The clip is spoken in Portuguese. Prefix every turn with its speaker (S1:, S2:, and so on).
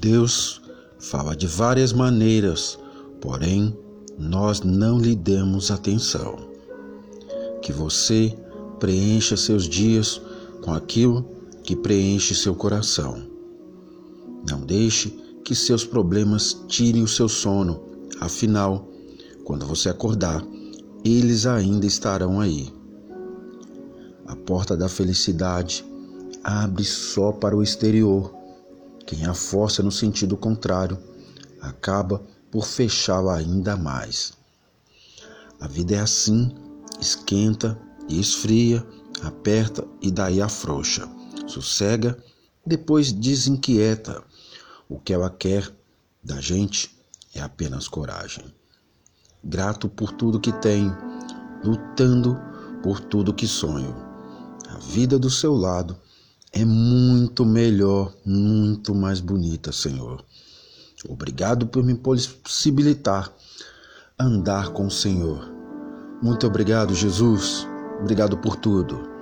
S1: Deus fala de várias maneiras, porém nós não lhe demos atenção. Que você preencha seus dias com aquilo que preenche seu coração. Não deixe que seus problemas tirem o seu sono, afinal, quando você acordar, eles ainda estarão aí. A porta da felicidade abre só para o exterior. Quem a força no sentido contrário acaba por fechá-la ainda mais. A vida é assim: esquenta e esfria, aperta e daí afrouxa, sossega, depois desinquieta. O que ela quer da gente é apenas coragem. Grato por tudo que tenho, lutando por tudo que sonho. A vida do seu lado é muito melhor, muito mais bonita, Senhor. Obrigado por me possibilitar andar com o Senhor. Muito obrigado, Jesus. Obrigado por tudo.